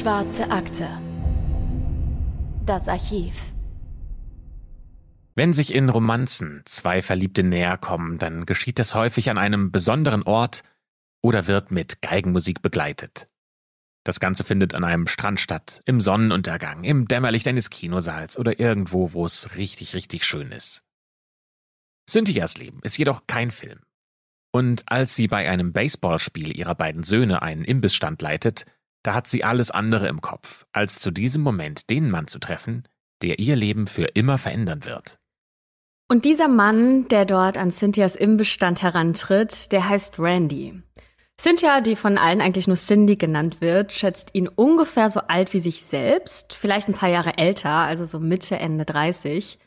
Schwarze Akte. Das Archiv. Wenn sich in Romanzen zwei Verliebte näher kommen, dann geschieht das häufig an einem besonderen Ort oder wird mit Geigenmusik begleitet. Das Ganze findet an einem Strand statt, im Sonnenuntergang, im Dämmerlicht eines Kinosaals oder irgendwo, wo es richtig, richtig schön ist. Cynthias Leben ist jedoch kein Film. Und als sie bei einem Baseballspiel ihrer beiden Söhne einen Imbissstand leitet, da hat sie alles andere im Kopf, als zu diesem Moment den Mann zu treffen, der ihr Leben für immer verändern wird. Und dieser Mann, der dort an Cynthias Imbissstand herantritt, der heißt Randy. Cynthia, die von allen eigentlich nur Cindy genannt wird, schätzt ihn ungefähr so alt wie sich selbst, vielleicht ein paar Jahre älter, also so Mitte, Ende 30.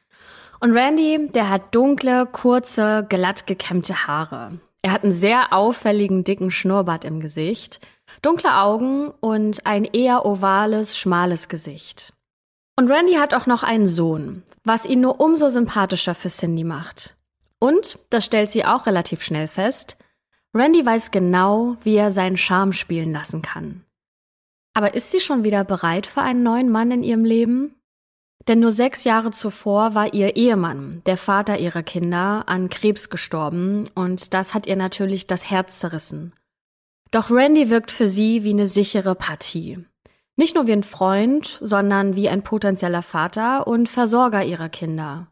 Und Randy, der hat dunkle, kurze, glatt gekämmte Haare. Er hat einen sehr auffälligen, dicken Schnurrbart im Gesicht, dunkle Augen und ein eher ovales, schmales Gesicht. Und Randy hat auch noch einen Sohn, was ihn nur umso sympathischer für Cindy macht. Und, das stellt sie auch relativ schnell fest, Randy weiß genau, wie er seinen Charme spielen lassen kann. Aber ist sie schon wieder bereit für einen neuen Mann in ihrem Leben? Denn nur sechs Jahre zuvor war ihr Ehemann, der Vater ihrer Kinder, an Krebs gestorben und das hat ihr natürlich das Herz zerrissen. Doch Randy wirkt für sie wie eine sichere Partie. Nicht nur wie ein Freund, sondern wie ein potenzieller Vater und Versorger ihrer Kinder.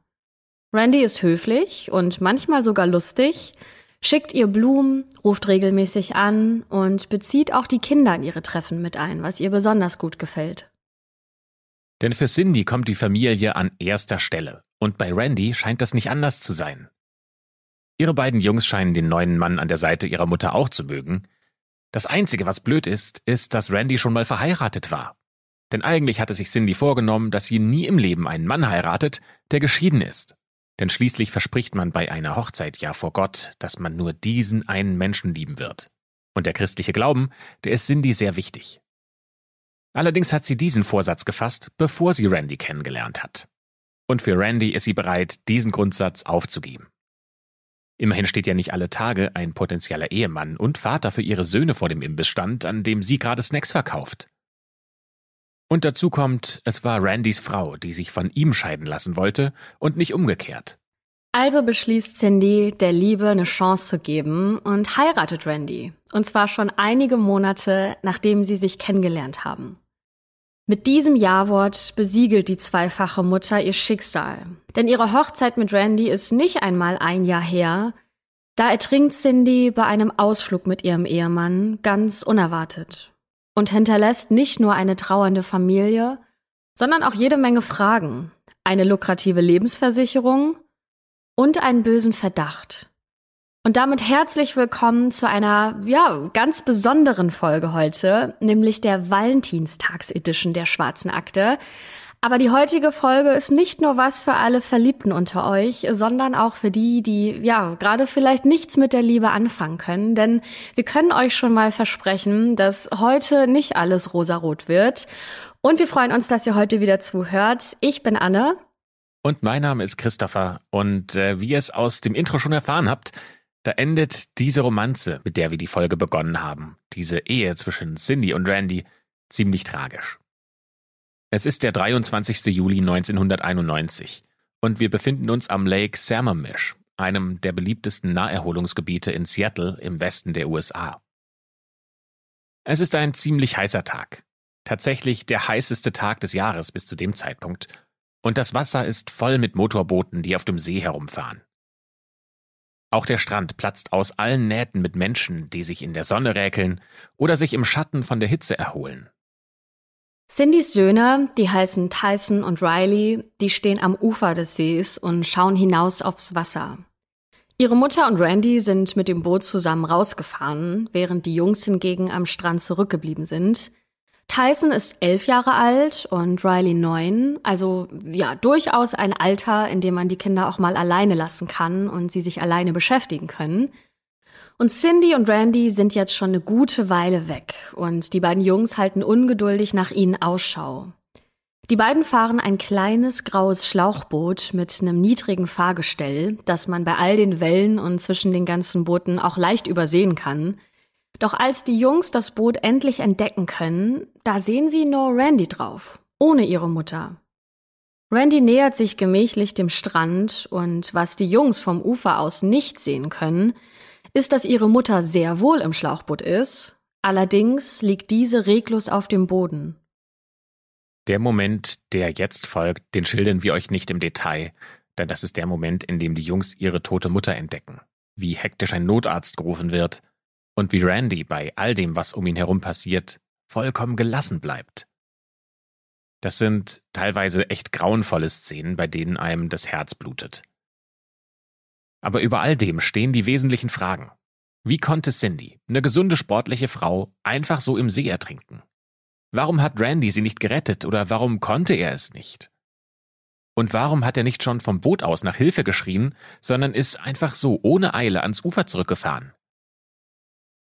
Randy ist höflich und manchmal sogar lustig, schickt ihr Blumen, ruft regelmäßig an und bezieht auch die Kinder in ihre Treffen mit ein, was ihr besonders gut gefällt. Denn für Cindy kommt die Familie an erster Stelle. Und bei Randy scheint das nicht anders zu sein. Ihre beiden Jungs scheinen den neuen Mann an der Seite ihrer Mutter auch zu mögen. Das Einzige, was blöd ist, ist, dass Randy schon mal verheiratet war. Denn eigentlich hatte sich Cindy vorgenommen, dass sie nie im Leben einen Mann heiratet, der geschieden ist. Denn schließlich verspricht man bei einer Hochzeit ja vor Gott, dass man nur diesen einen Menschen lieben wird. Und der christliche Glauben, der ist Cindy sehr wichtig. Allerdings hat sie diesen Vorsatz gefasst, bevor sie Randy kennengelernt hat. Und für Randy ist sie bereit, diesen Grundsatz aufzugeben. Immerhin steht ja nicht alle Tage ein potenzieller Ehemann und Vater für ihre Söhne vor dem Imbissstand, an dem sie gerade Snacks verkauft. Und dazu kommt, es war Randys Frau, die sich von ihm scheiden lassen wollte und nicht umgekehrt. Also beschließt Cindy, der Liebe eine Chance zu geben und heiratet Randy. Und zwar schon einige Monate, nachdem sie sich kennengelernt haben. Mit diesem Ja-Wort besiegelt die zweifache Mutter ihr Schicksal. Denn ihre Hochzeit mit Randy ist nicht einmal ein Jahr her. Da ertrinkt Cindy bei einem Ausflug mit ihrem Ehemann ganz unerwartet und hinterlässt nicht nur eine trauernde Familie, sondern auch jede Menge Fragen, eine lukrative Lebensversicherung und einen bösen Verdacht. Und damit herzlich willkommen zu einer, ja, ganz besonderen Folge heute, nämlich der Valentinstags-Edition der Schwarzen Akte. Aber die heutige Folge ist nicht nur was für alle Verliebten unter euch, sondern auch für die, die, ja, gerade vielleicht nichts mit der Liebe anfangen können. Denn wir können euch schon mal versprechen, dass heute nicht alles rosarot wird. Und wir freuen uns, dass ihr heute wieder zuhört. Ich bin Anne. Und mein Name ist Christopher. Und äh, wie ihr es aus dem Intro schon erfahren habt, da endet diese Romanze, mit der wir die Folge begonnen haben, diese Ehe zwischen Cindy und Randy, ziemlich tragisch. Es ist der 23. Juli 1991 und wir befinden uns am Lake Sammamish, einem der beliebtesten Naherholungsgebiete in Seattle im Westen der USA. Es ist ein ziemlich heißer Tag. Tatsächlich der heißeste Tag des Jahres bis zu dem Zeitpunkt. Und das Wasser ist voll mit Motorbooten, die auf dem See herumfahren. Auch der Strand platzt aus allen Nähten mit Menschen, die sich in der Sonne räkeln oder sich im Schatten von der Hitze erholen. Cindys Söhne, die heißen Tyson und Riley, die stehen am Ufer des Sees und schauen hinaus aufs Wasser. Ihre Mutter und Randy sind mit dem Boot zusammen rausgefahren, während die Jungs hingegen am Strand zurückgeblieben sind. Tyson ist elf Jahre alt und Riley neun, also ja, durchaus ein Alter, in dem man die Kinder auch mal alleine lassen kann und sie sich alleine beschäftigen können. Und Cindy und Randy sind jetzt schon eine gute Weile weg und die beiden Jungs halten ungeduldig nach ihnen Ausschau. Die beiden fahren ein kleines graues Schlauchboot mit einem niedrigen Fahrgestell, das man bei all den Wellen und zwischen den ganzen Booten auch leicht übersehen kann. Doch als die Jungs das Boot endlich entdecken können, da sehen sie nur Randy drauf, ohne ihre Mutter. Randy nähert sich gemächlich dem Strand und was die Jungs vom Ufer aus nicht sehen können, ist, dass ihre Mutter sehr wohl im Schlauchboot ist, allerdings liegt diese reglos auf dem Boden. Der Moment, der jetzt folgt, den schildern wir euch nicht im Detail, denn das ist der Moment, in dem die Jungs ihre tote Mutter entdecken, wie hektisch ein Notarzt gerufen wird und wie Randy bei all dem, was um ihn herum passiert, vollkommen gelassen bleibt. Das sind teilweise echt grauenvolle Szenen, bei denen einem das Herz blutet. Aber über all dem stehen die wesentlichen Fragen. Wie konnte Cindy, eine gesunde sportliche Frau, einfach so im See ertrinken? Warum hat Randy sie nicht gerettet oder warum konnte er es nicht? Und warum hat er nicht schon vom Boot aus nach Hilfe geschrien, sondern ist einfach so ohne Eile ans Ufer zurückgefahren?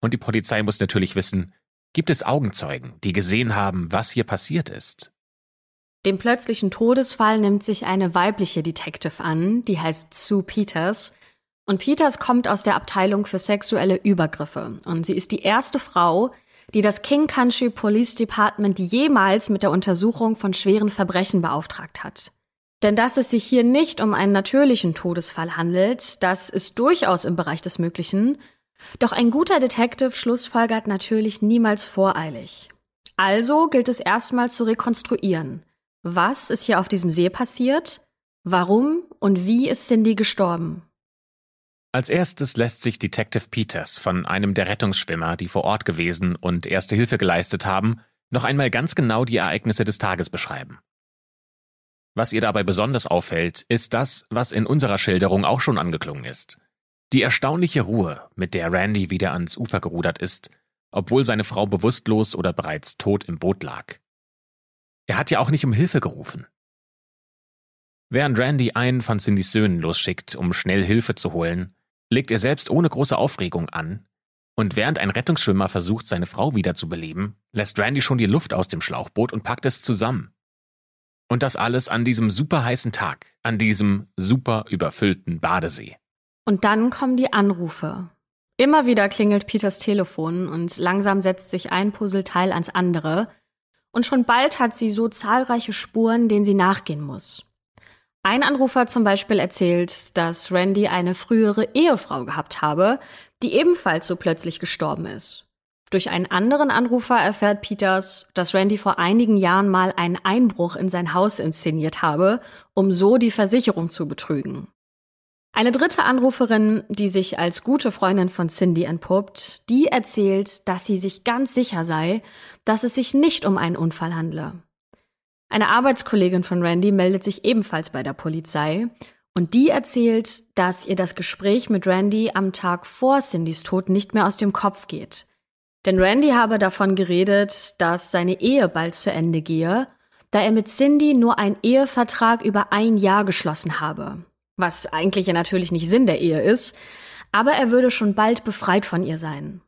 Und die Polizei muss natürlich wissen, gibt es Augenzeugen, die gesehen haben, was hier passiert ist? Dem plötzlichen Todesfall nimmt sich eine weibliche Detective an, die heißt Sue Peters. Und Peters kommt aus der Abteilung für sexuelle Übergriffe. Und sie ist die erste Frau, die das King Country Police Department jemals mit der Untersuchung von schweren Verbrechen beauftragt hat. Denn dass es sich hier nicht um einen natürlichen Todesfall handelt, das ist durchaus im Bereich des Möglichen. Doch ein guter Detective schlussfolgert natürlich niemals voreilig. Also gilt es erstmal zu rekonstruieren. Was ist hier auf diesem See passiert? Warum und wie ist Cindy gestorben? Als erstes lässt sich Detective Peters von einem der Rettungsschwimmer, die vor Ort gewesen und erste Hilfe geleistet haben, noch einmal ganz genau die Ereignisse des Tages beschreiben. Was ihr dabei besonders auffällt, ist das, was in unserer Schilderung auch schon angeklungen ist. Die erstaunliche Ruhe, mit der Randy wieder ans Ufer gerudert ist, obwohl seine Frau bewusstlos oder bereits tot im Boot lag. Er hat ja auch nicht um Hilfe gerufen. Während Randy einen von Cindys Söhnen losschickt, um schnell Hilfe zu holen, legt er selbst ohne große Aufregung an, und während ein Rettungsschwimmer versucht, seine Frau wiederzubeleben, lässt Randy schon die Luft aus dem Schlauchboot und packt es zusammen. Und das alles an diesem super heißen Tag, an diesem super überfüllten Badesee. Und dann kommen die Anrufe. Immer wieder klingelt Peters Telefon und langsam setzt sich ein Puzzleteil ans andere, und schon bald hat sie so zahlreiche Spuren, denen sie nachgehen muss. Ein Anrufer zum Beispiel erzählt, dass Randy eine frühere Ehefrau gehabt habe, die ebenfalls so plötzlich gestorben ist. Durch einen anderen Anrufer erfährt Peters, dass Randy vor einigen Jahren mal einen Einbruch in sein Haus inszeniert habe, um so die Versicherung zu betrügen. Eine dritte Anruferin, die sich als gute Freundin von Cindy entpuppt, die erzählt, dass sie sich ganz sicher sei, dass es sich nicht um einen Unfall handle. Eine Arbeitskollegin von Randy meldet sich ebenfalls bei der Polizei und die erzählt, dass ihr das Gespräch mit Randy am Tag vor Cindys Tod nicht mehr aus dem Kopf geht. Denn Randy habe davon geredet, dass seine Ehe bald zu Ende gehe, da er mit Cindy nur einen Ehevertrag über ein Jahr geschlossen habe was eigentlich ja natürlich nicht Sinn der Ehe ist, aber er würde schon bald befreit von ihr sein.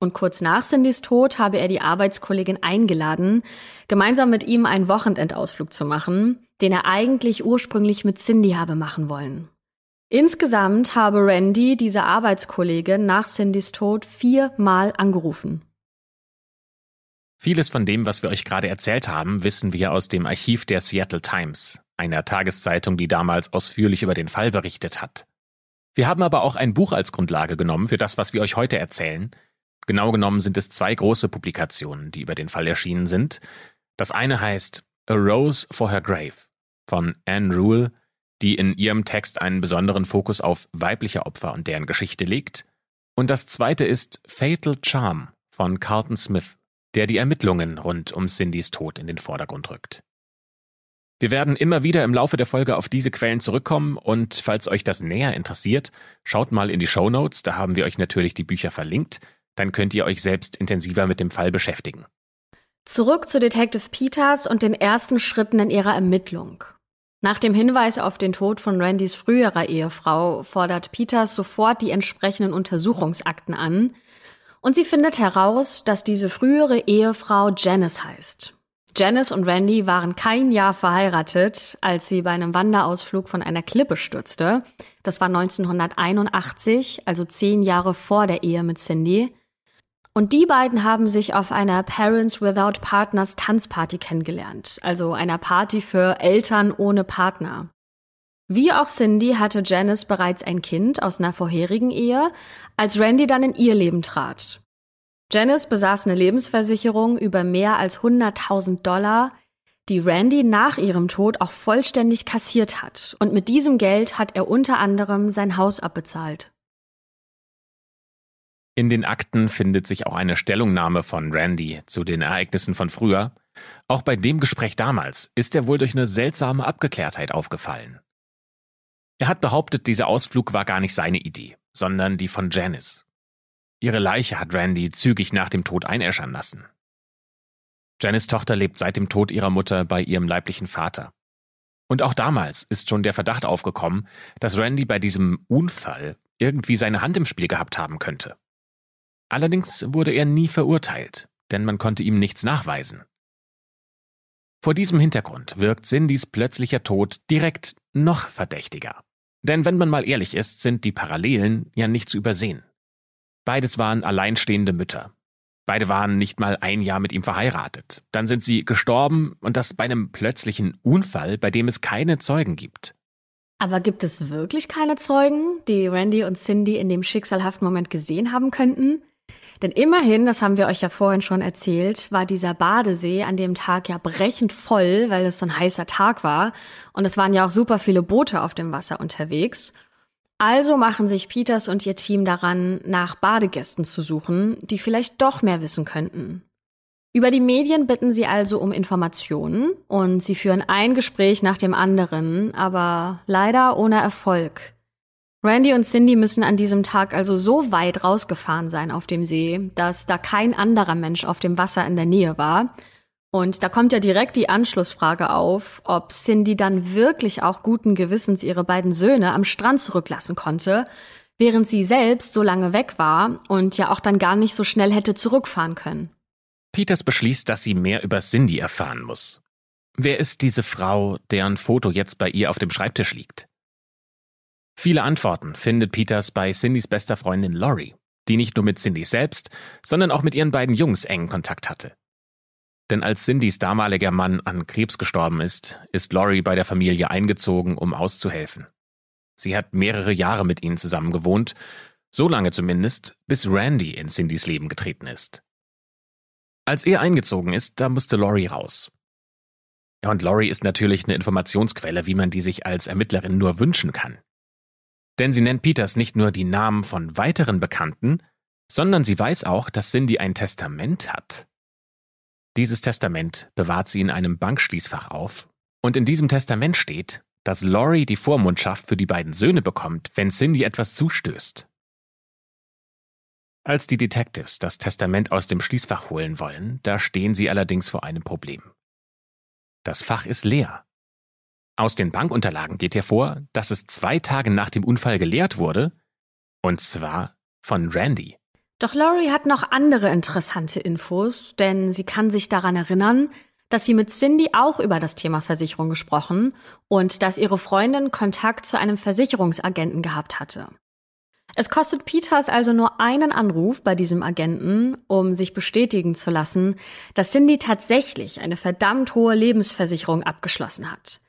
Und kurz nach Cindys Tod habe er die Arbeitskollegin eingeladen, gemeinsam mit ihm einen Wochenendausflug zu machen, den er eigentlich ursprünglich mit Cindy habe machen wollen. Insgesamt habe Randy diese Arbeitskollegin nach Cindys Tod viermal angerufen. Vieles von dem, was wir euch gerade erzählt haben, wissen wir aus dem Archiv der Seattle Times einer Tageszeitung, die damals ausführlich über den Fall berichtet hat. Wir haben aber auch ein Buch als Grundlage genommen für das, was wir euch heute erzählen. Genau genommen sind es zwei große Publikationen, die über den Fall erschienen sind. Das eine heißt A Rose for Her Grave von Anne Rule, die in ihrem Text einen besonderen Fokus auf weibliche Opfer und deren Geschichte legt. Und das zweite ist Fatal Charm von Carlton Smith, der die Ermittlungen rund um Cindys Tod in den Vordergrund rückt. Wir werden immer wieder im Laufe der Folge auf diese Quellen zurückkommen und falls euch das näher interessiert, schaut mal in die Show Notes, da haben wir euch natürlich die Bücher verlinkt, dann könnt ihr euch selbst intensiver mit dem Fall beschäftigen. Zurück zu Detective Peters und den ersten Schritten in ihrer Ermittlung. Nach dem Hinweis auf den Tod von Randys früherer Ehefrau fordert Peters sofort die entsprechenden Untersuchungsakten an und sie findet heraus, dass diese frühere Ehefrau Janice heißt. Janice und Randy waren kein Jahr verheiratet, als sie bei einem Wanderausflug von einer Klippe stürzte. Das war 1981, also zehn Jahre vor der Ehe mit Cindy. Und die beiden haben sich auf einer Parents Without Partners Tanzparty kennengelernt, also einer Party für Eltern ohne Partner. Wie auch Cindy hatte Janice bereits ein Kind aus einer vorherigen Ehe, als Randy dann in ihr Leben trat. Janice besaß eine Lebensversicherung über mehr als 100.000 Dollar, die Randy nach ihrem Tod auch vollständig kassiert hat. Und mit diesem Geld hat er unter anderem sein Haus abbezahlt. In den Akten findet sich auch eine Stellungnahme von Randy zu den Ereignissen von früher. Auch bei dem Gespräch damals ist er wohl durch eine seltsame Abgeklärtheit aufgefallen. Er hat behauptet, dieser Ausflug war gar nicht seine Idee, sondern die von Janice. Ihre Leiche hat Randy zügig nach dem Tod einäschern lassen. Janice Tochter lebt seit dem Tod ihrer Mutter bei ihrem leiblichen Vater. Und auch damals ist schon der Verdacht aufgekommen, dass Randy bei diesem Unfall irgendwie seine Hand im Spiel gehabt haben könnte. Allerdings wurde er nie verurteilt, denn man konnte ihm nichts nachweisen. Vor diesem Hintergrund wirkt Cindys plötzlicher Tod direkt noch verdächtiger. Denn wenn man mal ehrlich ist, sind die Parallelen ja nicht zu übersehen. Beides waren alleinstehende Mütter. Beide waren nicht mal ein Jahr mit ihm verheiratet. Dann sind sie gestorben und das bei einem plötzlichen Unfall, bei dem es keine Zeugen gibt. Aber gibt es wirklich keine Zeugen, die Randy und Cindy in dem schicksalhaften Moment gesehen haben könnten? Denn immerhin, das haben wir euch ja vorhin schon erzählt, war dieser Badesee an dem Tag ja brechend voll, weil es so ein heißer Tag war. Und es waren ja auch super viele Boote auf dem Wasser unterwegs. Also machen sich Peters und ihr Team daran, nach Badegästen zu suchen, die vielleicht doch mehr wissen könnten. Über die Medien bitten sie also um Informationen und sie führen ein Gespräch nach dem anderen, aber leider ohne Erfolg. Randy und Cindy müssen an diesem Tag also so weit rausgefahren sein auf dem See, dass da kein anderer Mensch auf dem Wasser in der Nähe war. Und da kommt ja direkt die Anschlussfrage auf, ob Cindy dann wirklich auch guten Gewissens ihre beiden Söhne am Strand zurücklassen konnte, während sie selbst so lange weg war und ja auch dann gar nicht so schnell hätte zurückfahren können. Peters beschließt, dass sie mehr über Cindy erfahren muss. Wer ist diese Frau, deren Foto jetzt bei ihr auf dem Schreibtisch liegt? Viele Antworten findet Peters bei Cindys bester Freundin Lori, die nicht nur mit Cindy selbst, sondern auch mit ihren beiden Jungs engen Kontakt hatte. Denn als Cindys damaliger Mann an Krebs gestorben ist, ist Lori bei der Familie eingezogen, um auszuhelfen. Sie hat mehrere Jahre mit ihnen zusammen gewohnt, so lange zumindest, bis Randy in Cindys Leben getreten ist. Als er eingezogen ist, da musste Lori raus. Ja, und Lori ist natürlich eine Informationsquelle, wie man die sich als Ermittlerin nur wünschen kann. Denn sie nennt Peters nicht nur die Namen von weiteren Bekannten, sondern sie weiß auch, dass Cindy ein Testament hat. Dieses Testament bewahrt sie in einem Bankschließfach auf, und in diesem Testament steht, dass Laurie die Vormundschaft für die beiden Söhne bekommt, wenn Cindy etwas zustößt. Als die Detectives das Testament aus dem Schließfach holen wollen, da stehen sie allerdings vor einem Problem. Das Fach ist leer. Aus den Bankunterlagen geht hervor, dass es zwei Tage nach dem Unfall geleert wurde, und zwar von Randy. Doch Laurie hat noch andere interessante Infos, denn sie kann sich daran erinnern, dass sie mit Cindy auch über das Thema Versicherung gesprochen und dass ihre Freundin Kontakt zu einem Versicherungsagenten gehabt hatte. Es kostet Peters also nur einen Anruf bei diesem Agenten, um sich bestätigen zu lassen, dass Cindy tatsächlich eine verdammt hohe Lebensversicherung abgeschlossen hat.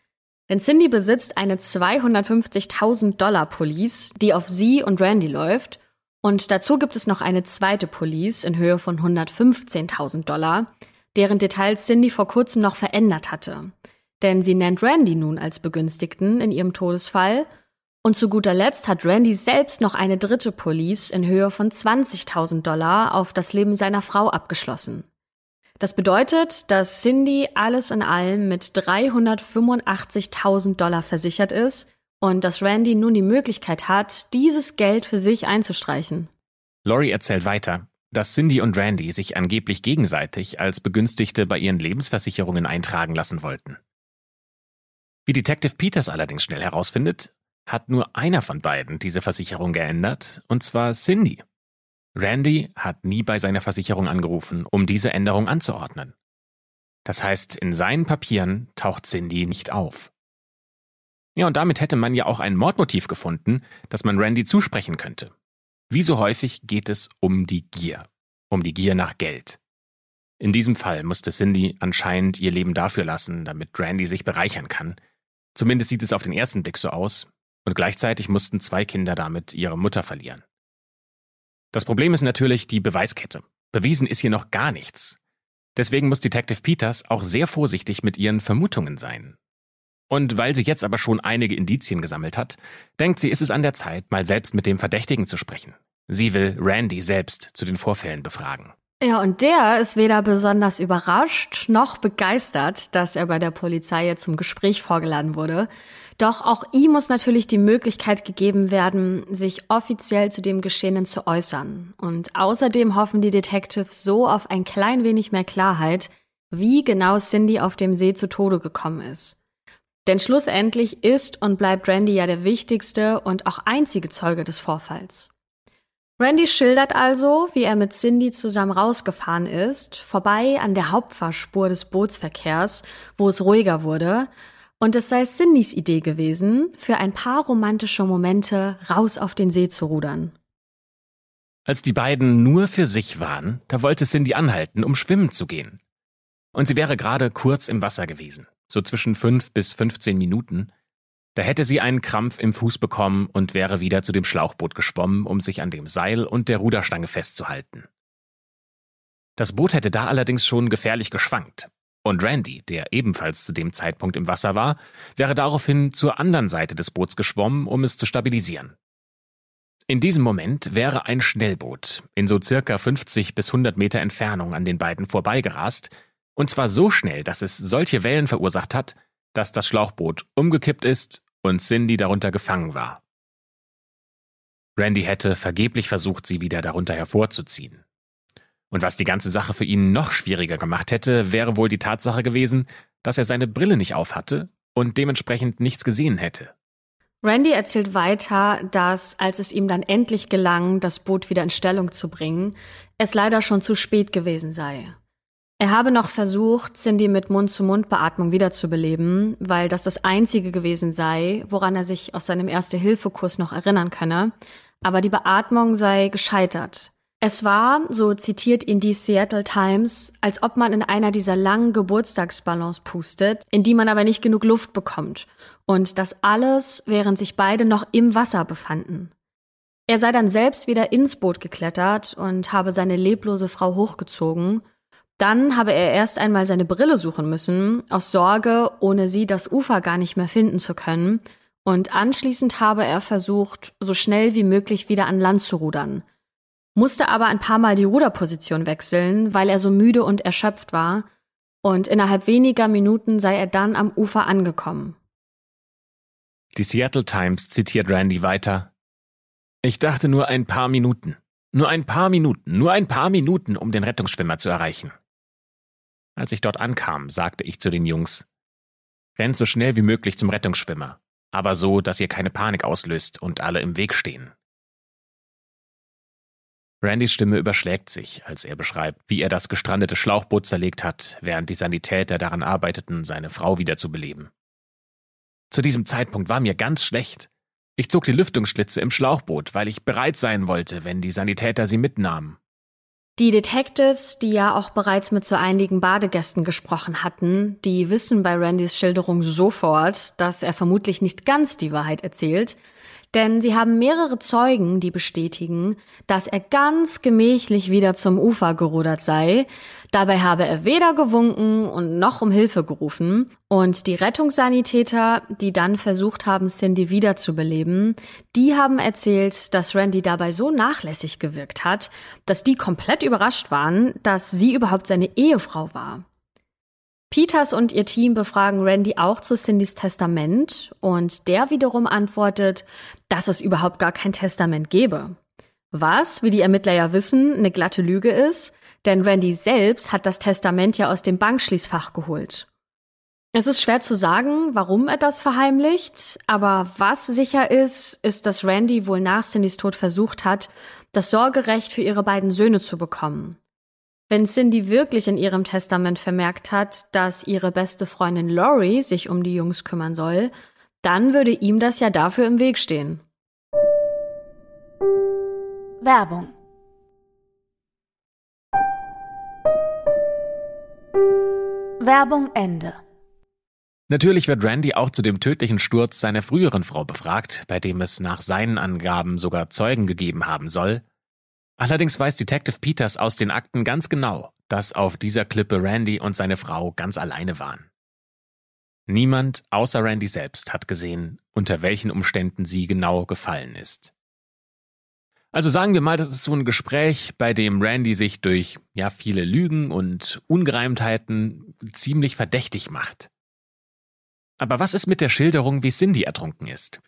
Denn Cindy besitzt eine 250.000 Dollar Police, die auf sie und Randy läuft. Und dazu gibt es noch eine zweite Police in Höhe von 115.000 Dollar, deren Details Cindy vor kurzem noch verändert hatte. Denn sie nennt Randy nun als Begünstigten in ihrem Todesfall. Und zu guter Letzt hat Randy selbst noch eine dritte Police in Höhe von 20.000 Dollar auf das Leben seiner Frau abgeschlossen. Das bedeutet, dass Cindy alles in allem mit 385.000 Dollar versichert ist und dass Randy nun die Möglichkeit hat, dieses Geld für sich einzustreichen. Laurie erzählt weiter, dass Cindy und Randy sich angeblich gegenseitig als Begünstigte bei ihren Lebensversicherungen eintragen lassen wollten. Wie Detective Peters allerdings schnell herausfindet, hat nur einer von beiden diese Versicherung geändert, und zwar Cindy. Randy hat nie bei seiner Versicherung angerufen, um diese Änderung anzuordnen. Das heißt, in seinen Papieren taucht Cindy nicht auf. Ja, und damit hätte man ja auch ein Mordmotiv gefunden, das man Randy zusprechen könnte. Wie so häufig geht es um die Gier. um die Gier nach Geld. In diesem Fall musste Cindy anscheinend ihr Leben dafür lassen, damit Randy sich bereichern kann. Zumindest sieht es auf den ersten Blick so aus. Und gleichzeitig mussten zwei Kinder damit ihre Mutter verlieren. Das Problem ist natürlich die Beweiskette. Bewiesen ist hier noch gar nichts. Deswegen muss Detective Peters auch sehr vorsichtig mit ihren Vermutungen sein. Und weil sie jetzt aber schon einige Indizien gesammelt hat, denkt sie, ist es an der Zeit, mal selbst mit dem Verdächtigen zu sprechen. Sie will Randy selbst zu den Vorfällen befragen. Ja, und der ist weder besonders überrascht noch begeistert, dass er bei der Polizei jetzt zum Gespräch vorgeladen wurde. Doch auch ihm muss natürlich die Möglichkeit gegeben werden, sich offiziell zu dem Geschehenen zu äußern. Und außerdem hoffen die Detectives so auf ein klein wenig mehr Klarheit, wie genau Cindy auf dem See zu Tode gekommen ist. Denn schlussendlich ist und bleibt Randy ja der wichtigste und auch einzige Zeuge des Vorfalls. Randy schildert also, wie er mit Cindy zusammen rausgefahren ist, vorbei an der Hauptfahrspur des Bootsverkehrs, wo es ruhiger wurde, und es sei Cindys Idee gewesen, für ein paar romantische Momente raus auf den See zu rudern. Als die beiden nur für sich waren, da wollte Cindy anhalten, um schwimmen zu gehen. Und sie wäre gerade kurz im Wasser gewesen, so zwischen fünf bis 15 Minuten, da hätte sie einen Krampf im Fuß bekommen und wäre wieder zu dem Schlauchboot geschwommen, um sich an dem Seil und der Ruderstange festzuhalten. Das Boot hätte da allerdings schon gefährlich geschwankt. Und Randy, der ebenfalls zu dem Zeitpunkt im Wasser war, wäre daraufhin zur anderen Seite des Boots geschwommen, um es zu stabilisieren. In diesem Moment wäre ein Schnellboot in so circa 50 bis 100 Meter Entfernung an den beiden vorbeigerast, und zwar so schnell, dass es solche Wellen verursacht hat, dass das Schlauchboot umgekippt ist und Cindy darunter gefangen war. Randy hätte vergeblich versucht, sie wieder darunter hervorzuziehen. Und was die ganze Sache für ihn noch schwieriger gemacht hätte, wäre wohl die Tatsache gewesen, dass er seine Brille nicht aufhatte und dementsprechend nichts gesehen hätte. Randy erzählt weiter, dass, als es ihm dann endlich gelang, das Boot wieder in Stellung zu bringen, es leider schon zu spät gewesen sei. Er habe noch versucht, Cindy mit Mund-zu-Mund-Beatmung wiederzubeleben, weil das das Einzige gewesen sei, woran er sich aus seinem Erste-Hilfe-Kurs noch erinnern könne. Aber die Beatmung sei gescheitert. Es war, so zitiert ihn die Seattle Times, als ob man in einer dieser langen Geburtstagsballons pustet, in die man aber nicht genug Luft bekommt. Und das alles, während sich beide noch im Wasser befanden. Er sei dann selbst wieder ins Boot geklettert und habe seine leblose Frau hochgezogen – dann habe er erst einmal seine Brille suchen müssen, aus Sorge, ohne sie das Ufer gar nicht mehr finden zu können, und anschließend habe er versucht, so schnell wie möglich wieder an Land zu rudern, musste aber ein paar Mal die Ruderposition wechseln, weil er so müde und erschöpft war, und innerhalb weniger Minuten sei er dann am Ufer angekommen. Die Seattle Times zitiert Randy weiter. Ich dachte nur ein paar Minuten. Nur ein paar Minuten, nur ein paar Minuten, um den Rettungsschwimmer zu erreichen. Als ich dort ankam, sagte ich zu den Jungs, rennt so schnell wie möglich zum Rettungsschwimmer, aber so, dass ihr keine Panik auslöst und alle im Weg stehen. Randys Stimme überschlägt sich, als er beschreibt, wie er das gestrandete Schlauchboot zerlegt hat, während die Sanitäter daran arbeiteten, seine Frau wiederzubeleben. Zu diesem Zeitpunkt war mir ganz schlecht. Ich zog die Lüftungsschlitze im Schlauchboot, weil ich bereit sein wollte, wenn die Sanitäter sie mitnahmen. Die Detectives, die ja auch bereits mit so einigen Badegästen gesprochen hatten, die wissen bei Randys Schilderung sofort, dass er vermutlich nicht ganz die Wahrheit erzählt, denn sie haben mehrere Zeugen, die bestätigen, dass er ganz gemächlich wieder zum Ufer gerudert sei. Dabei habe er weder gewunken und noch um Hilfe gerufen. Und die Rettungssanitäter, die dann versucht haben, Cindy wiederzubeleben, die haben erzählt, dass Randy dabei so nachlässig gewirkt hat, dass die komplett überrascht waren, dass sie überhaupt seine Ehefrau war. Peters und ihr Team befragen Randy auch zu Cindys Testament und der wiederum antwortet, dass es überhaupt gar kein Testament gebe. Was, wie die Ermittler ja wissen, eine glatte Lüge ist, denn Randy selbst hat das Testament ja aus dem Bankschließfach geholt. Es ist schwer zu sagen, warum er das verheimlicht, aber was sicher ist, ist, dass Randy wohl nach Cindys Tod versucht hat, das Sorgerecht für ihre beiden Söhne zu bekommen. Wenn Cindy wirklich in ihrem Testament vermerkt hat, dass ihre beste Freundin Lori sich um die Jungs kümmern soll, dann würde ihm das ja dafür im Weg stehen. Werbung Werbung Ende. Natürlich wird Randy auch zu dem tödlichen Sturz seiner früheren Frau befragt, bei dem es nach seinen Angaben sogar Zeugen gegeben haben soll, Allerdings weiß Detective Peters aus den Akten ganz genau, dass auf dieser Klippe Randy und seine Frau ganz alleine waren. Niemand außer Randy selbst hat gesehen, unter welchen Umständen sie genau gefallen ist. Also sagen wir mal, das ist so ein Gespräch, bei dem Randy sich durch ja viele Lügen und Ungereimtheiten ziemlich verdächtig macht. Aber was ist mit der Schilderung, wie Cindy ertrunken ist?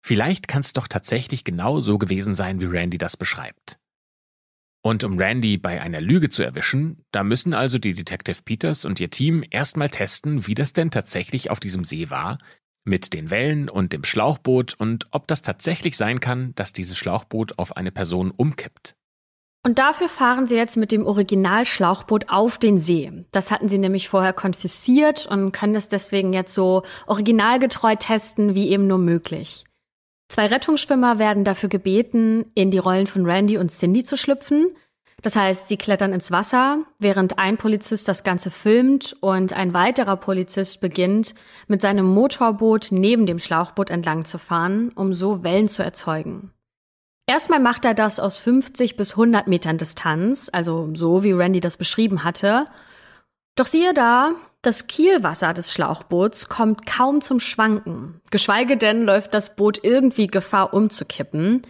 Vielleicht kann es doch tatsächlich genau so gewesen sein, wie Randy das beschreibt. Und um Randy bei einer Lüge zu erwischen, da müssen also die Detective Peters und ihr Team erstmal testen, wie das denn tatsächlich auf diesem See war, mit den Wellen und dem Schlauchboot und ob das tatsächlich sein kann, dass dieses Schlauchboot auf eine Person umkippt. Und dafür fahren sie jetzt mit dem Originalschlauchboot auf den See. Das hatten sie nämlich vorher konfisziert und können das deswegen jetzt so originalgetreu testen, wie eben nur möglich. Zwei Rettungsschwimmer werden dafür gebeten, in die Rollen von Randy und Cindy zu schlüpfen. Das heißt, sie klettern ins Wasser, während ein Polizist das Ganze filmt und ein weiterer Polizist beginnt, mit seinem Motorboot neben dem Schlauchboot entlang zu fahren, um so Wellen zu erzeugen. Erstmal macht er das aus 50 bis 100 Metern Distanz, also so wie Randy das beschrieben hatte. Doch siehe da, das Kielwasser des Schlauchboots kommt kaum zum Schwanken, geschweige denn läuft das Boot irgendwie Gefahr umzukippen.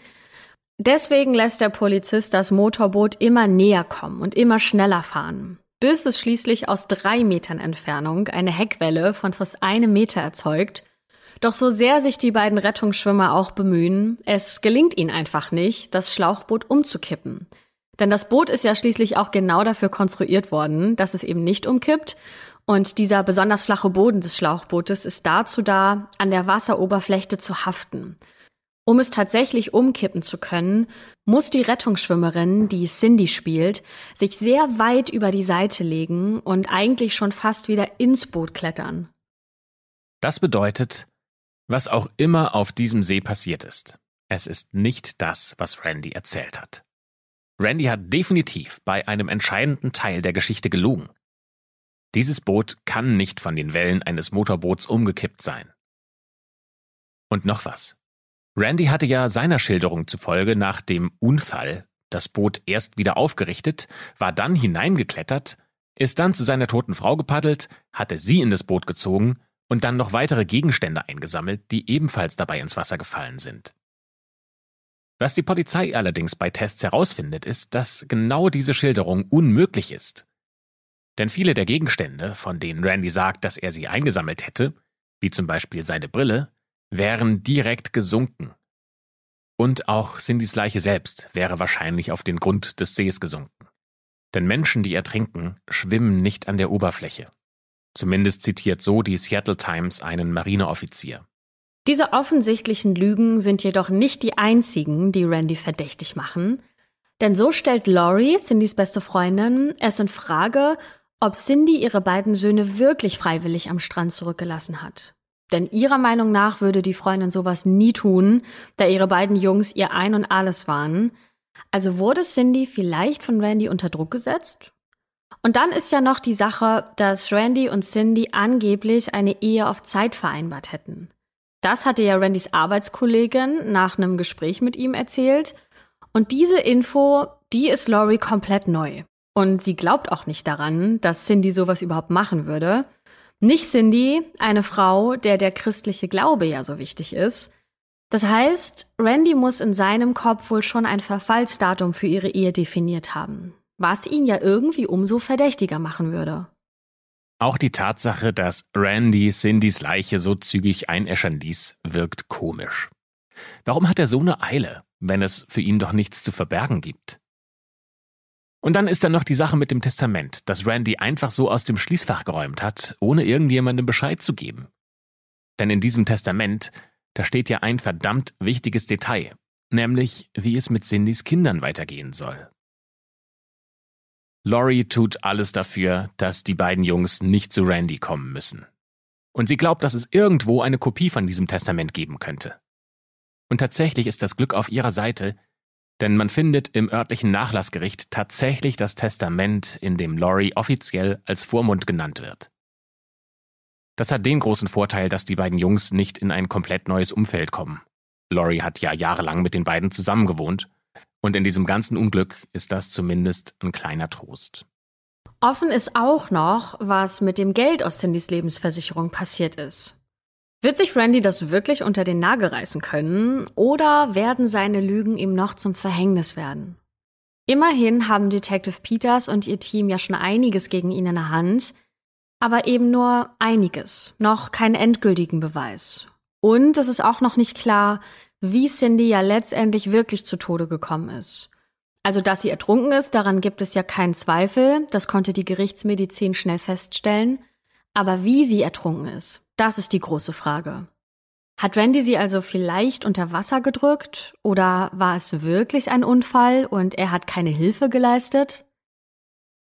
Deswegen lässt der Polizist das Motorboot immer näher kommen und immer schneller fahren, bis es schließlich aus drei Metern Entfernung eine Heckwelle von fast einem Meter erzeugt doch so sehr sich die beiden Rettungsschwimmer auch bemühen, es gelingt ihnen einfach nicht, das Schlauchboot umzukippen. Denn das Boot ist ja schließlich auch genau dafür konstruiert worden, dass es eben nicht umkippt. Und dieser besonders flache Boden des Schlauchbootes ist dazu da, an der Wasseroberfläche zu haften. Um es tatsächlich umkippen zu können, muss die Rettungsschwimmerin, die Cindy spielt, sich sehr weit über die Seite legen und eigentlich schon fast wieder ins Boot klettern. Das bedeutet, was auch immer auf diesem See passiert ist, es ist nicht das, was Randy erzählt hat. Randy hat definitiv bei einem entscheidenden Teil der Geschichte gelogen. Dieses Boot kann nicht von den Wellen eines Motorboots umgekippt sein. Und noch was. Randy hatte ja seiner Schilderung zufolge nach dem Unfall das Boot erst wieder aufgerichtet, war dann hineingeklettert, ist dann zu seiner toten Frau gepaddelt, hatte sie in das Boot gezogen und dann noch weitere Gegenstände eingesammelt, die ebenfalls dabei ins Wasser gefallen sind. Was die Polizei allerdings bei Tests herausfindet, ist, dass genau diese Schilderung unmöglich ist. Denn viele der Gegenstände, von denen Randy sagt, dass er sie eingesammelt hätte, wie zum Beispiel seine Brille, wären direkt gesunken. Und auch Cindys Leiche selbst wäre wahrscheinlich auf den Grund des Sees gesunken. Denn Menschen, die ertrinken, schwimmen nicht an der Oberfläche. Zumindest zitiert so die Seattle Times einen Marineoffizier. Diese offensichtlichen Lügen sind jedoch nicht die einzigen, die Randy verdächtig machen. Denn so stellt Laurie, Cindys beste Freundin, es in Frage, ob Cindy ihre beiden Söhne wirklich freiwillig am Strand zurückgelassen hat. Denn ihrer Meinung nach würde die Freundin sowas nie tun, da ihre beiden Jungs ihr Ein und Alles waren. Also wurde Cindy vielleicht von Randy unter Druck gesetzt? Und dann ist ja noch die Sache, dass Randy und Cindy angeblich eine Ehe auf Zeit vereinbart hätten. Das hatte ja Randys Arbeitskollegin nach einem Gespräch mit ihm erzählt. Und diese Info, die ist Laurie komplett neu. Und sie glaubt auch nicht daran, dass Cindy sowas überhaupt machen würde. Nicht Cindy, eine Frau, der der christliche Glaube ja so wichtig ist. Das heißt, Randy muss in seinem Kopf wohl schon ein Verfallsdatum für ihre Ehe definiert haben was ihn ja irgendwie umso verdächtiger machen würde. Auch die Tatsache, dass Randy Cindys Leiche so zügig einäschern ließ, wirkt komisch. Warum hat er so eine Eile, wenn es für ihn doch nichts zu verbergen gibt? Und dann ist da noch die Sache mit dem Testament, das Randy einfach so aus dem Schließfach geräumt hat, ohne irgendjemandem Bescheid zu geben. Denn in diesem Testament, da steht ja ein verdammt wichtiges Detail, nämlich wie es mit Cindys Kindern weitergehen soll. Laurie tut alles dafür, dass die beiden Jungs nicht zu Randy kommen müssen. Und sie glaubt, dass es irgendwo eine Kopie von diesem Testament geben könnte. Und tatsächlich ist das Glück auf ihrer Seite, denn man findet im örtlichen Nachlassgericht tatsächlich das Testament, in dem Laurie offiziell als Vormund genannt wird. Das hat den großen Vorteil, dass die beiden Jungs nicht in ein komplett neues Umfeld kommen. Laurie hat ja jahrelang mit den beiden zusammengewohnt. Und in diesem ganzen Unglück ist das zumindest ein kleiner Trost. Offen ist auch noch, was mit dem Geld aus Cindys Lebensversicherung passiert ist. Wird sich Randy das wirklich unter den Nagel reißen können oder werden seine Lügen ihm noch zum Verhängnis werden? Immerhin haben Detective Peters und ihr Team ja schon einiges gegen ihn in der Hand, aber eben nur einiges, noch keinen endgültigen Beweis. Und es ist auch noch nicht klar, wie Cindy ja letztendlich wirklich zu Tode gekommen ist. Also, dass sie ertrunken ist, daran gibt es ja keinen Zweifel, das konnte die Gerichtsmedizin schnell feststellen, aber wie sie ertrunken ist, das ist die große Frage. Hat Randy sie also vielleicht unter Wasser gedrückt oder war es wirklich ein Unfall und er hat keine Hilfe geleistet?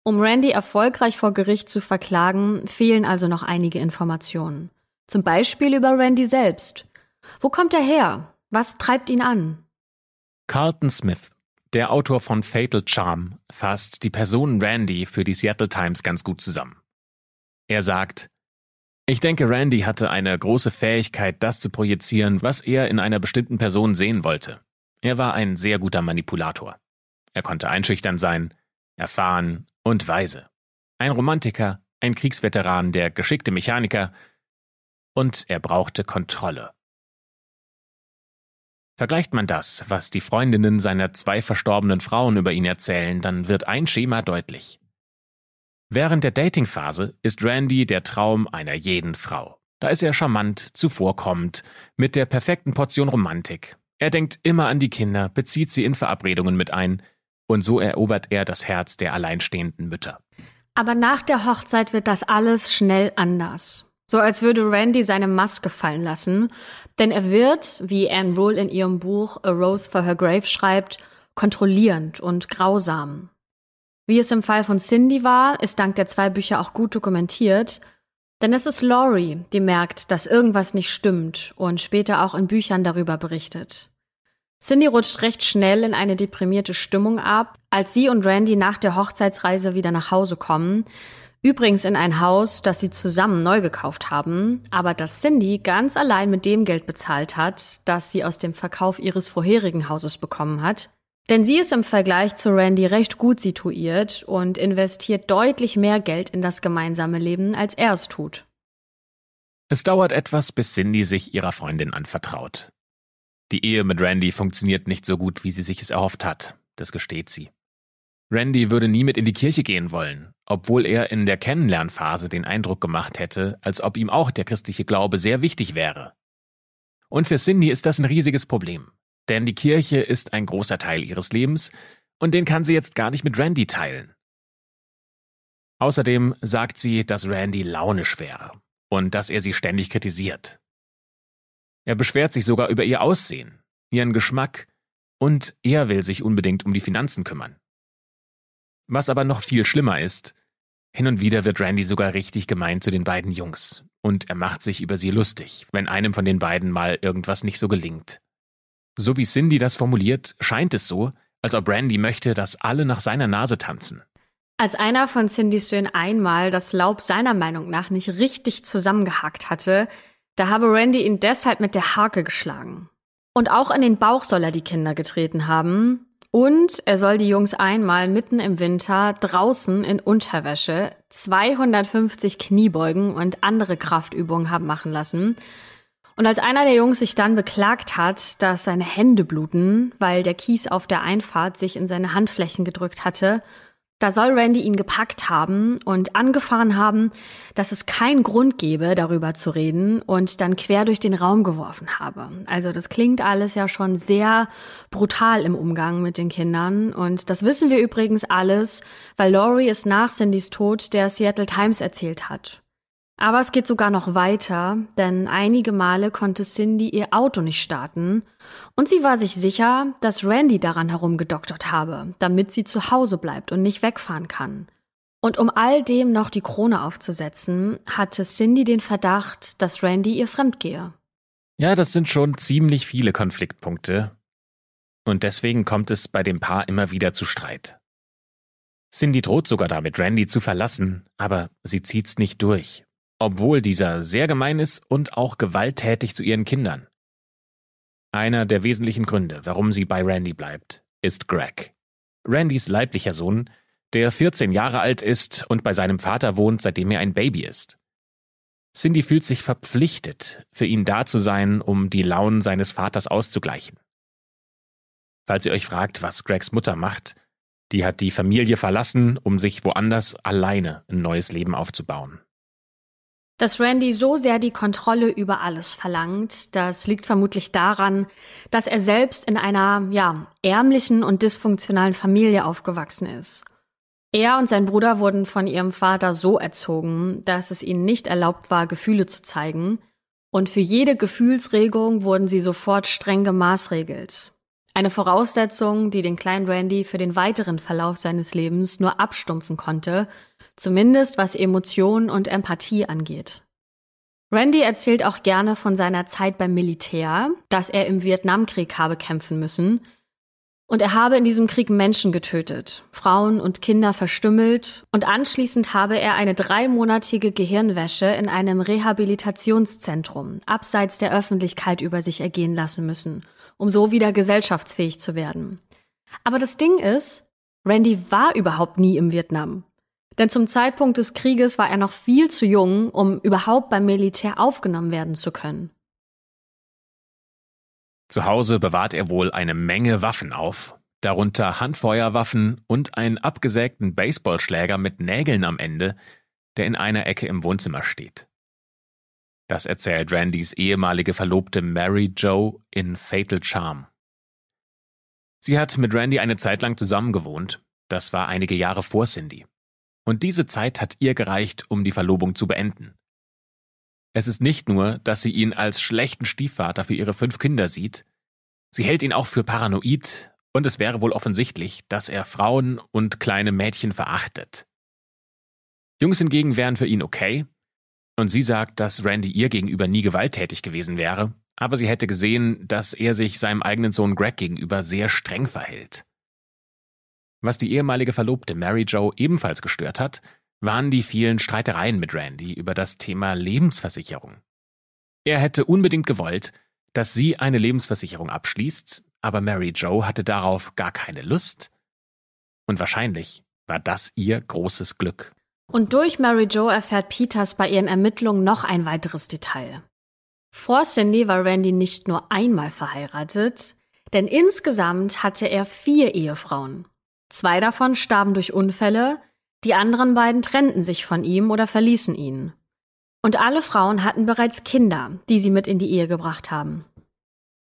Um Randy erfolgreich vor Gericht zu verklagen, fehlen also noch einige Informationen. Zum Beispiel über Randy selbst. Wo kommt er her? Was treibt ihn an? Carlton Smith, der Autor von Fatal Charm, fasst die Person Randy für die Seattle Times ganz gut zusammen. Er sagt, ich denke, Randy hatte eine große Fähigkeit, das zu projizieren, was er in einer bestimmten Person sehen wollte. Er war ein sehr guter Manipulator. Er konnte einschüchtern sein, erfahren und weise. Ein Romantiker, ein Kriegsveteran, der geschickte Mechaniker, und er brauchte Kontrolle. Vergleicht man das, was die Freundinnen seiner zwei verstorbenen Frauen über ihn erzählen, dann wird ein Schema deutlich. Während der Datingphase ist Randy der Traum einer jeden Frau. Da ist er charmant, zuvorkommend, mit der perfekten Portion Romantik. Er denkt immer an die Kinder, bezieht sie in Verabredungen mit ein, und so erobert er das Herz der alleinstehenden Mütter. Aber nach der Hochzeit wird das alles schnell anders. So als würde Randy seine Maske fallen lassen, denn er wird, wie Anne Rule in ihrem Buch A Rose for Her Grave schreibt, kontrollierend und grausam. Wie es im Fall von Cindy war, ist dank der zwei Bücher auch gut dokumentiert, denn es ist Laurie, die merkt, dass irgendwas nicht stimmt und später auch in Büchern darüber berichtet. Cindy rutscht recht schnell in eine deprimierte Stimmung ab, als sie und Randy nach der Hochzeitsreise wieder nach Hause kommen. Übrigens in ein Haus, das sie zusammen neu gekauft haben, aber das Cindy ganz allein mit dem Geld bezahlt hat, das sie aus dem Verkauf ihres vorherigen Hauses bekommen hat. Denn sie ist im Vergleich zu Randy recht gut situiert und investiert deutlich mehr Geld in das gemeinsame Leben, als er es tut. Es dauert etwas, bis Cindy sich ihrer Freundin anvertraut. Die Ehe mit Randy funktioniert nicht so gut, wie sie sich es erhofft hat, das gesteht sie. Randy würde nie mit in die Kirche gehen wollen, obwohl er in der Kennenlernphase den Eindruck gemacht hätte, als ob ihm auch der christliche Glaube sehr wichtig wäre. Und für Cindy ist das ein riesiges Problem. Denn die Kirche ist ein großer Teil ihres Lebens und den kann sie jetzt gar nicht mit Randy teilen. Außerdem sagt sie, dass Randy launisch wäre und dass er sie ständig kritisiert. Er beschwert sich sogar über ihr Aussehen, ihren Geschmack und er will sich unbedingt um die Finanzen kümmern. Was aber noch viel schlimmer ist, hin und wieder wird Randy sogar richtig gemein zu den beiden Jungs und er macht sich über sie lustig, wenn einem von den beiden mal irgendwas nicht so gelingt. So wie Cindy das formuliert, scheint es so, als ob Randy möchte, dass alle nach seiner Nase tanzen. Als einer von Cindys Söhnen einmal das Laub seiner Meinung nach nicht richtig zusammengehackt hatte, da habe Randy ihn deshalb mit der Hake geschlagen. Und auch in den Bauch soll er die Kinder getreten haben. Und er soll die Jungs einmal mitten im Winter draußen in Unterwäsche 250 Kniebeugen und andere Kraftübungen haben machen lassen. Und als einer der Jungs sich dann beklagt hat, dass seine Hände bluten, weil der Kies auf der Einfahrt sich in seine Handflächen gedrückt hatte, da soll Randy ihn gepackt haben und angefahren haben, dass es keinen Grund gebe, darüber zu reden und dann quer durch den Raum geworfen habe. Also das klingt alles ja schon sehr brutal im Umgang mit den Kindern und das wissen wir übrigens alles, weil Laurie es nach Cindys Tod der Seattle Times erzählt hat. Aber es geht sogar noch weiter, denn einige Male konnte Cindy ihr Auto nicht starten und sie war sich sicher, dass Randy daran herumgedoktert habe, damit sie zu Hause bleibt und nicht wegfahren kann. Und um all dem noch die Krone aufzusetzen, hatte Cindy den Verdacht, dass Randy ihr fremdgehe. Ja, das sind schon ziemlich viele Konfliktpunkte. Und deswegen kommt es bei dem Paar immer wieder zu Streit. Cindy droht sogar damit, Randy zu verlassen, aber sie zieht's nicht durch. Obwohl dieser sehr gemein ist und auch gewalttätig zu ihren Kindern. Einer der wesentlichen Gründe, warum sie bei Randy bleibt, ist Greg. Randys leiblicher Sohn, der 14 Jahre alt ist und bei seinem Vater wohnt, seitdem er ein Baby ist. Cindy fühlt sich verpflichtet, für ihn da zu sein, um die Launen seines Vaters auszugleichen. Falls ihr euch fragt, was Gregs Mutter macht, die hat die Familie verlassen, um sich woanders alleine ein neues Leben aufzubauen. Dass Randy so sehr die Kontrolle über alles verlangt, das liegt vermutlich daran, dass er selbst in einer, ja, ärmlichen und dysfunktionalen Familie aufgewachsen ist. Er und sein Bruder wurden von ihrem Vater so erzogen, dass es ihnen nicht erlaubt war, Gefühle zu zeigen, und für jede Gefühlsregung wurden sie sofort streng gemaßregelt. Eine Voraussetzung, die den kleinen Randy für den weiteren Verlauf seines Lebens nur abstumpfen konnte, zumindest was Emotion und Empathie angeht. Randy erzählt auch gerne von seiner Zeit beim Militär, dass er im Vietnamkrieg habe kämpfen müssen und er habe in diesem Krieg Menschen getötet, Frauen und Kinder verstümmelt und anschließend habe er eine dreimonatige Gehirnwäsche in einem Rehabilitationszentrum abseits der Öffentlichkeit über sich ergehen lassen müssen, um so wieder gesellschaftsfähig zu werden. Aber das Ding ist, Randy war überhaupt nie im Vietnam. Denn zum Zeitpunkt des Krieges war er noch viel zu jung, um überhaupt beim Militär aufgenommen werden zu können. Zu Hause bewahrt er wohl eine Menge Waffen auf, darunter Handfeuerwaffen und einen abgesägten Baseballschläger mit Nägeln am Ende, der in einer Ecke im Wohnzimmer steht. Das erzählt Randys ehemalige Verlobte Mary Jo in Fatal Charm. Sie hat mit Randy eine Zeit lang zusammengewohnt, das war einige Jahre vor Cindy. Und diese Zeit hat ihr gereicht, um die Verlobung zu beenden. Es ist nicht nur, dass sie ihn als schlechten Stiefvater für ihre fünf Kinder sieht, sie hält ihn auch für paranoid und es wäre wohl offensichtlich, dass er Frauen und kleine Mädchen verachtet. Jungs hingegen wären für ihn okay, und sie sagt, dass Randy ihr gegenüber nie gewalttätig gewesen wäre, aber sie hätte gesehen, dass er sich seinem eigenen Sohn Greg gegenüber sehr streng verhält. Was die ehemalige Verlobte Mary Jo ebenfalls gestört hat, waren die vielen Streitereien mit Randy über das Thema Lebensversicherung. Er hätte unbedingt gewollt, dass sie eine Lebensversicherung abschließt, aber Mary Jo hatte darauf gar keine Lust. Und wahrscheinlich war das ihr großes Glück. Und durch Mary Jo erfährt Peters bei ihren Ermittlungen noch ein weiteres Detail. Vor Cindy war Randy nicht nur einmal verheiratet, denn insgesamt hatte er vier Ehefrauen. Zwei davon starben durch Unfälle, die anderen beiden trennten sich von ihm oder verließen ihn. Und alle Frauen hatten bereits Kinder, die sie mit in die Ehe gebracht haben.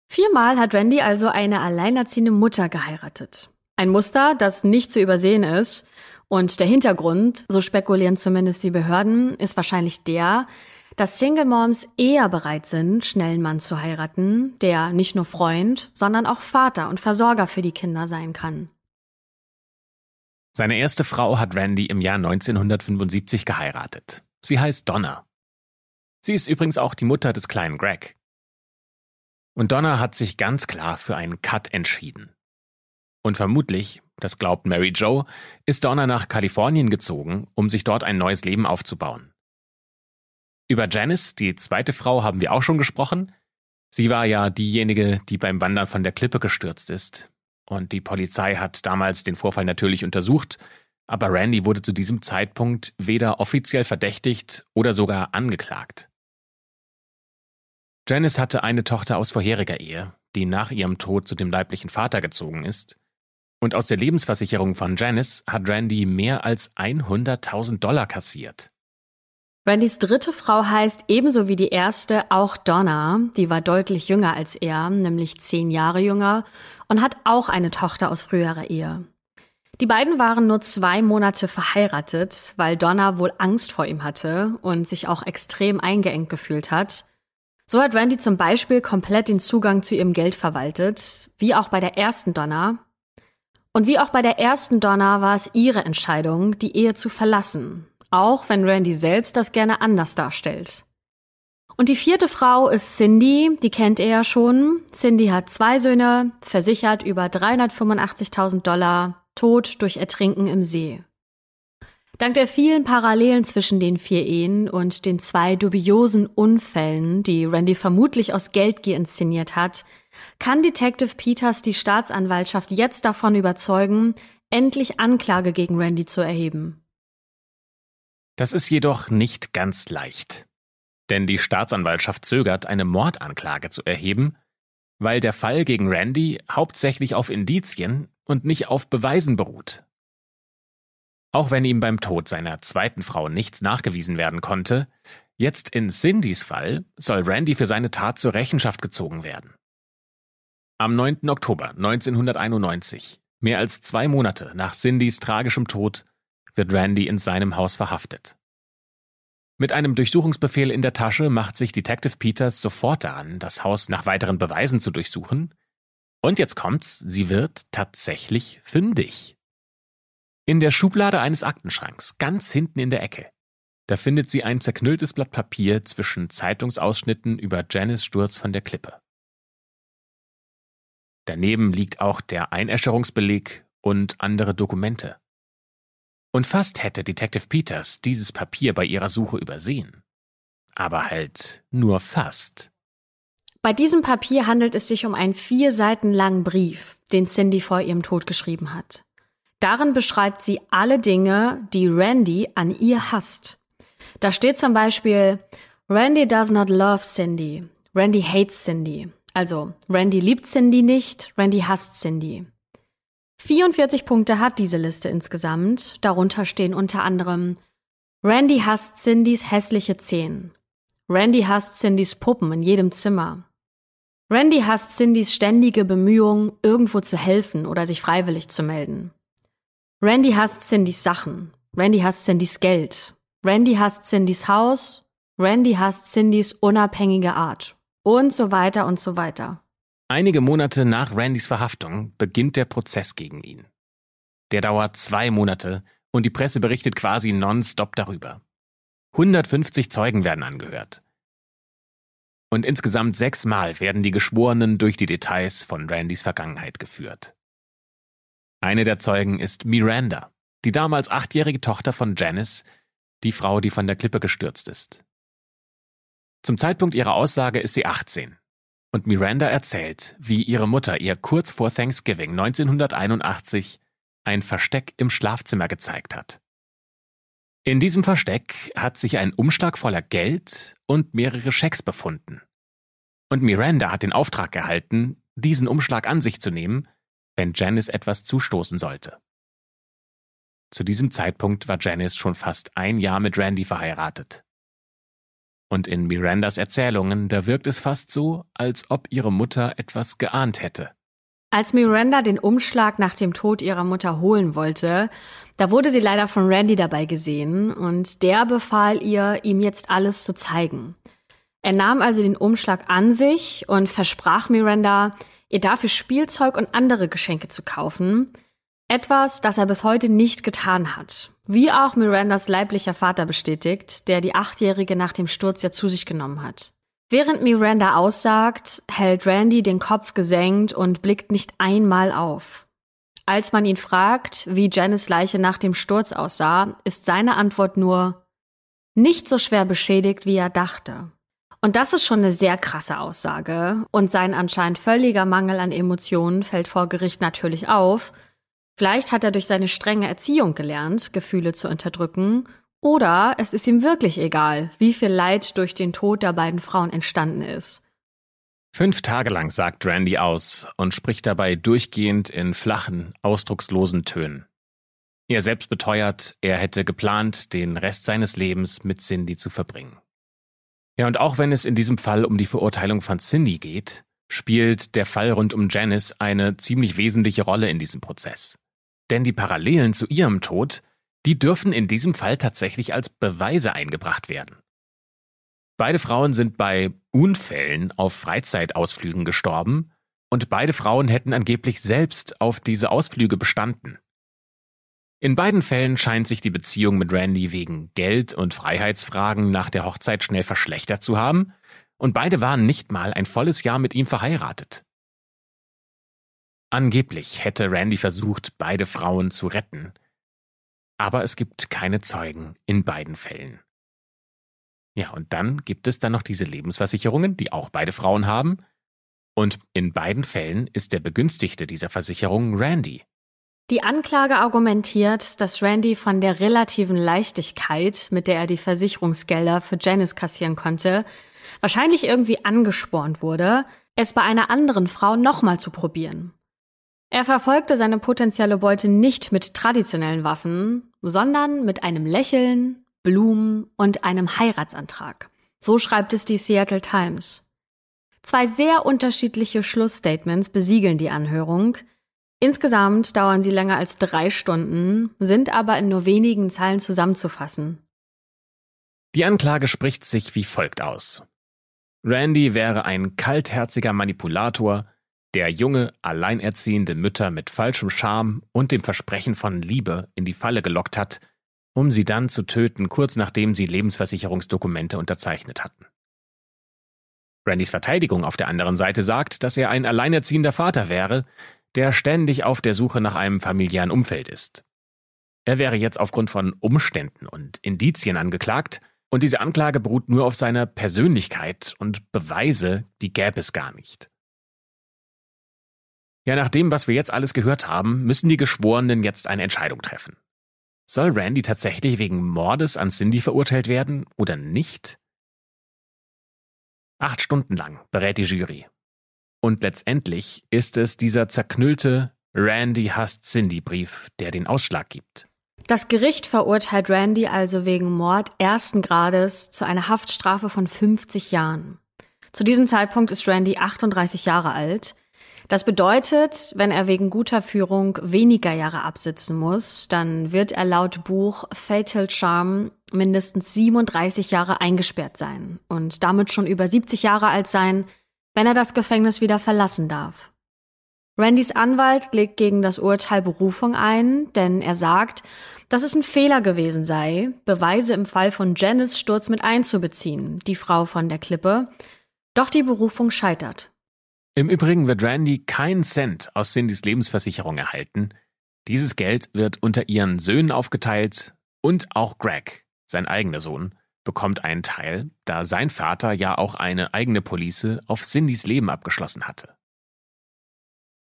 Viermal hat Randy also eine alleinerziehende Mutter geheiratet. Ein Muster, das nicht zu übersehen ist. Und der Hintergrund, so spekulieren zumindest die Behörden, ist wahrscheinlich der, dass Single Moms eher bereit sind, schnellen Mann zu heiraten, der nicht nur Freund, sondern auch Vater und Versorger für die Kinder sein kann. Seine erste Frau hat Randy im Jahr 1975 geheiratet. Sie heißt Donna. Sie ist übrigens auch die Mutter des kleinen Greg. Und Donna hat sich ganz klar für einen Cut entschieden. Und vermutlich, das glaubt Mary Jo, ist Donna nach Kalifornien gezogen, um sich dort ein neues Leben aufzubauen. Über Janice, die zweite Frau, haben wir auch schon gesprochen. Sie war ja diejenige, die beim Wandern von der Klippe gestürzt ist. Und die Polizei hat damals den Vorfall natürlich untersucht, aber Randy wurde zu diesem Zeitpunkt weder offiziell verdächtigt oder sogar angeklagt. Janice hatte eine Tochter aus vorheriger Ehe, die nach ihrem Tod zu dem leiblichen Vater gezogen ist. Und aus der Lebensversicherung von Janice hat Randy mehr als 100.000 Dollar kassiert. Randys dritte Frau heißt ebenso wie die erste auch Donna. Die war deutlich jünger als er, nämlich zehn Jahre jünger und hat auch eine Tochter aus früherer Ehe. Die beiden waren nur zwei Monate verheiratet, weil Donna wohl Angst vor ihm hatte und sich auch extrem eingeengt gefühlt hat. So hat Randy zum Beispiel komplett den Zugang zu ihrem Geld verwaltet, wie auch bei der ersten Donna. Und wie auch bei der ersten Donna war es ihre Entscheidung, die Ehe zu verlassen, auch wenn Randy selbst das gerne anders darstellt. Und die vierte Frau ist Cindy, die kennt ihr ja schon. Cindy hat zwei Söhne, versichert über 385.000 Dollar, tot durch Ertrinken im See. Dank der vielen Parallelen zwischen den vier Ehen und den zwei dubiosen Unfällen, die Randy vermutlich aus Geldgier inszeniert hat, kann Detective Peters die Staatsanwaltschaft jetzt davon überzeugen, endlich Anklage gegen Randy zu erheben. Das ist jedoch nicht ganz leicht. Denn die Staatsanwaltschaft zögert, eine Mordanklage zu erheben, weil der Fall gegen Randy hauptsächlich auf Indizien und nicht auf Beweisen beruht. Auch wenn ihm beim Tod seiner zweiten Frau nichts nachgewiesen werden konnte, jetzt in Cindys Fall soll Randy für seine Tat zur Rechenschaft gezogen werden. Am 9. Oktober 1991, mehr als zwei Monate nach Cindys tragischem Tod, wird Randy in seinem Haus verhaftet. Mit einem Durchsuchungsbefehl in der Tasche macht sich Detective Peters sofort daran, das Haus nach weiteren Beweisen zu durchsuchen. Und jetzt kommt's, sie wird tatsächlich fündig. In der Schublade eines Aktenschranks, ganz hinten in der Ecke, da findet sie ein zerknülltes Blatt Papier zwischen Zeitungsausschnitten über Janice Sturz von der Klippe. Daneben liegt auch der Einäscherungsbeleg und andere Dokumente. Und fast hätte Detective Peters dieses Papier bei ihrer Suche übersehen. Aber halt nur fast. Bei diesem Papier handelt es sich um einen vier Seiten langen Brief, den Cindy vor ihrem Tod geschrieben hat. Darin beschreibt sie alle Dinge, die Randy an ihr hasst. Da steht zum Beispiel, Randy does not love Cindy. Randy hates Cindy. Also, Randy liebt Cindy nicht, Randy hasst Cindy. 44 Punkte hat diese Liste insgesamt. Darunter stehen unter anderem Randy hasst Cindys hässliche Zehen. Randy hasst Cindys Puppen in jedem Zimmer. Randy hasst Cindys ständige Bemühung, irgendwo zu helfen oder sich freiwillig zu melden. Randy hasst Cindys Sachen. Randy hasst Cindys Geld. Randy hasst Cindys Haus. Randy hasst Cindys unabhängige Art. Und so weiter und so weiter. Einige Monate nach Randys Verhaftung beginnt der Prozess gegen ihn. Der dauert zwei Monate und die Presse berichtet quasi nonstop darüber. 150 Zeugen werden angehört. Und insgesamt sechsmal werden die Geschworenen durch die Details von Randys Vergangenheit geführt. Eine der Zeugen ist Miranda, die damals achtjährige Tochter von Janice, die Frau, die von der Klippe gestürzt ist. Zum Zeitpunkt ihrer Aussage ist sie 18 und Miranda erzählt, wie ihre Mutter ihr kurz vor Thanksgiving 1981 ein Versteck im Schlafzimmer gezeigt hat. In diesem Versteck hat sich ein Umschlag voller Geld und mehrere Schecks befunden. Und Miranda hat den Auftrag erhalten, diesen Umschlag an sich zu nehmen, wenn Janice etwas zustoßen sollte. Zu diesem Zeitpunkt war Janice schon fast ein Jahr mit Randy verheiratet. Und in Mirandas Erzählungen, da wirkt es fast so, als ob ihre Mutter etwas geahnt hätte. Als Miranda den Umschlag nach dem Tod ihrer Mutter holen wollte, da wurde sie leider von Randy dabei gesehen und der befahl ihr, ihm jetzt alles zu zeigen. Er nahm also den Umschlag an sich und versprach Miranda, ihr dafür Spielzeug und andere Geschenke zu kaufen, etwas, das er bis heute nicht getan hat. Wie auch Mirandas leiblicher Vater bestätigt, der die Achtjährige nach dem Sturz ja zu sich genommen hat. Während Miranda aussagt, hält Randy den Kopf gesenkt und blickt nicht einmal auf. Als man ihn fragt, wie Janice Leiche nach dem Sturz aussah, ist seine Antwort nur nicht so schwer beschädigt, wie er dachte. Und das ist schon eine sehr krasse Aussage. Und sein anscheinend völliger Mangel an Emotionen fällt vor Gericht natürlich auf, Vielleicht hat er durch seine strenge Erziehung gelernt, Gefühle zu unterdrücken, oder es ist ihm wirklich egal, wie viel Leid durch den Tod der beiden Frauen entstanden ist. Fünf Tage lang sagt Randy aus und spricht dabei durchgehend in flachen, ausdruckslosen Tönen. Er selbst beteuert, er hätte geplant, den Rest seines Lebens mit Cindy zu verbringen. Ja, und auch wenn es in diesem Fall um die Verurteilung von Cindy geht, spielt der Fall rund um Janice eine ziemlich wesentliche Rolle in diesem Prozess. Denn die Parallelen zu ihrem Tod, die dürfen in diesem Fall tatsächlich als Beweise eingebracht werden. Beide Frauen sind bei Unfällen auf Freizeitausflügen gestorben und beide Frauen hätten angeblich selbst auf diese Ausflüge bestanden. In beiden Fällen scheint sich die Beziehung mit Randy wegen Geld und Freiheitsfragen nach der Hochzeit schnell verschlechtert zu haben, und beide waren nicht mal ein volles Jahr mit ihm verheiratet. Angeblich hätte Randy versucht, beide Frauen zu retten. aber es gibt keine Zeugen in beiden Fällen. Ja, und dann gibt es dann noch diese Lebensversicherungen, die auch beide Frauen haben. Und in beiden Fällen ist der Begünstigte dieser Versicherung Randy. Die Anklage argumentiert, dass Randy von der relativen Leichtigkeit, mit der er die Versicherungsgelder für Janice kassieren konnte, wahrscheinlich irgendwie angespornt wurde, es bei einer anderen Frau nochmal zu probieren. Er verfolgte seine potenzielle Beute nicht mit traditionellen Waffen, sondern mit einem Lächeln, Blumen und einem Heiratsantrag. So schreibt es die Seattle Times. Zwei sehr unterschiedliche Schlussstatements besiegeln die Anhörung, Insgesamt dauern sie länger als drei Stunden, sind aber in nur wenigen Zeilen zusammenzufassen. Die Anklage spricht sich wie folgt aus. Randy wäre ein kaltherziger Manipulator, der junge, alleinerziehende Mütter mit falschem Charme und dem Versprechen von Liebe in die Falle gelockt hat, um sie dann zu töten, kurz nachdem sie Lebensversicherungsdokumente unterzeichnet hatten. Randys Verteidigung auf der anderen Seite sagt, dass er ein alleinerziehender Vater wäre, der ständig auf der Suche nach einem familiären Umfeld ist. Er wäre jetzt aufgrund von Umständen und Indizien angeklagt, und diese Anklage beruht nur auf seiner Persönlichkeit und Beweise, die gäbe es gar nicht. Ja, nach dem, was wir jetzt alles gehört haben, müssen die Geschworenen jetzt eine Entscheidung treffen. Soll Randy tatsächlich wegen Mordes an Cindy verurteilt werden oder nicht? Acht Stunden lang berät die Jury. Und letztendlich ist es dieser zerknüllte Randy hasst Cindy Brief, der den Ausschlag gibt. Das Gericht verurteilt Randy also wegen Mord ersten Grades zu einer Haftstrafe von 50 Jahren. Zu diesem Zeitpunkt ist Randy 38 Jahre alt. Das bedeutet, wenn er wegen guter Führung weniger Jahre absitzen muss, dann wird er laut Buch Fatal Charm mindestens 37 Jahre eingesperrt sein und damit schon über 70 Jahre alt sein, wenn er das Gefängnis wieder verlassen darf. Randys Anwalt legt gegen das Urteil Berufung ein, denn er sagt, dass es ein Fehler gewesen sei, Beweise im Fall von Janice Sturz mit einzubeziehen, die Frau von der Klippe. Doch die Berufung scheitert. Im Übrigen wird Randy keinen Cent aus Cindys Lebensversicherung erhalten. Dieses Geld wird unter ihren Söhnen aufgeteilt und auch Greg, sein eigener Sohn, bekommt einen Teil, da sein Vater ja auch eine eigene Police auf Cindys Leben abgeschlossen hatte.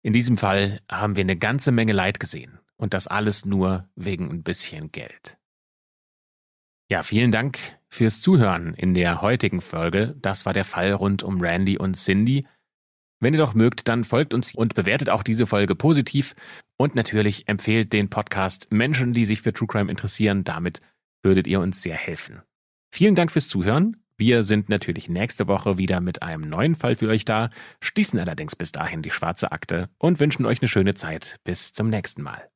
In diesem Fall haben wir eine ganze Menge Leid gesehen und das alles nur wegen ein bisschen Geld. Ja, vielen Dank fürs Zuhören in der heutigen Folge. Das war der Fall rund um Randy und Cindy. Wenn ihr doch mögt, dann folgt uns und bewertet auch diese Folge positiv und natürlich empfehlt den Podcast Menschen, die sich für True Crime interessieren. Damit würdet ihr uns sehr helfen. Vielen Dank fürs Zuhören. Wir sind natürlich nächste Woche wieder mit einem neuen Fall für euch da, schließen allerdings bis dahin die schwarze Akte und wünschen euch eine schöne Zeit. Bis zum nächsten Mal.